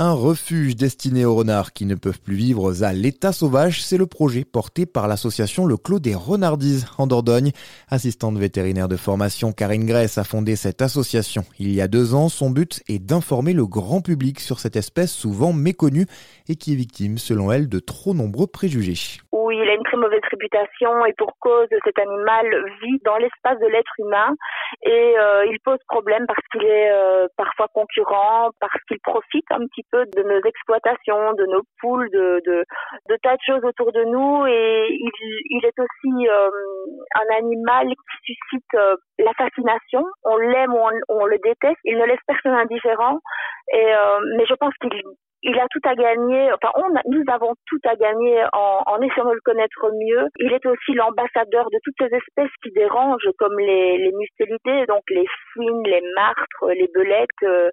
Un refuge destiné aux renards qui ne peuvent plus vivre à l'état sauvage, c'est le projet porté par l'association Le Clos des Renardises en Dordogne. Assistante vétérinaire de formation, Karine Grèce a fondé cette association il y a deux ans. Son but est d'informer le grand public sur cette espèce souvent méconnue et qui est victime, selon elle, de trop nombreux préjugés il a une très mauvaise réputation et pour cause cet animal vit dans l'espace de l'être humain et euh, il pose problème parce qu'il est euh, parfois concurrent, parce qu'il profite un petit de nos exploitations, de nos poules, de, de, de tas de choses autour de nous et il, il est aussi euh, un animal qui suscite la fascination. On l'aime ou on, on, le déteste. Il ne laisse personne indifférent. Et, mais je pense qu'il il a tout à gagner, enfin on nous avons tout à gagner en, en, essayant de le connaître mieux. Il est aussi l'ambassadeur de toutes ces espèces qui dérangent comme les, les mustélidés, donc les fouines, les martres, les belettes, euh,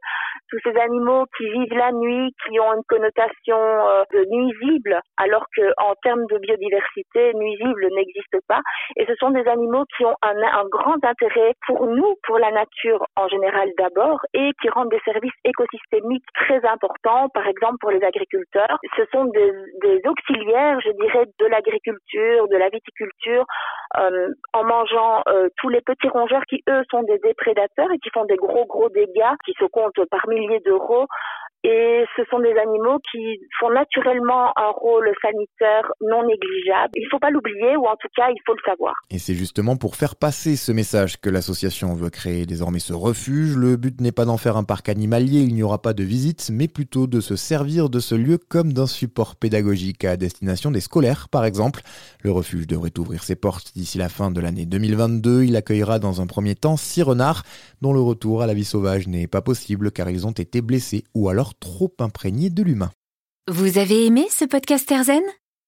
tous ces animaux qui vivent la nuit, qui ont une connotation euh, de nuisible, alors qu'en termes de biodiversité, nuisible n'existe pas. Et ce sont des animaux qui ont un, un grand intérêt pour nous, pour la nature en général d'abord, et qui rendent des services écosystémiques très importants, par exemple pour les agriculteurs. Ce sont des, des auxiliaires, je dirais, de l'agriculture, de la viticulture, euh, en mangeant euh, tous les petits rongeurs qui, eux, sont des déprédateurs et qui font des gros, gros dégâts qui se comptent par milliers d'euros et ce sont des animaux qui font naturellement un rôle sanitaire non négligeable. Il ne faut pas l'oublier ou en tout cas il faut le savoir. Et c'est justement pour faire passer ce message que l'association veut créer désormais ce refuge. Le but n'est pas d'en faire un parc animalier, il n'y aura pas de visite, mais plutôt de se servir de ce lieu comme d'un support pédagogique à destination des scolaires par exemple. Le refuge devrait ouvrir ses portes d'ici la fin de l'année 2022. Il accueillera dans un premier temps six renards dont le retour à la vie sauvage n'est pas possible car ils ont été blessés ou alors trop imprégné de l'humain. Vous avez aimé ce podcast Erzen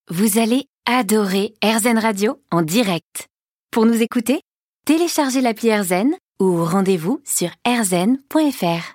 Vous allez adorer Erzen Radio en direct. Pour nous écouter, téléchargez l'appli Erzen ou rendez-vous sur erzen.fr.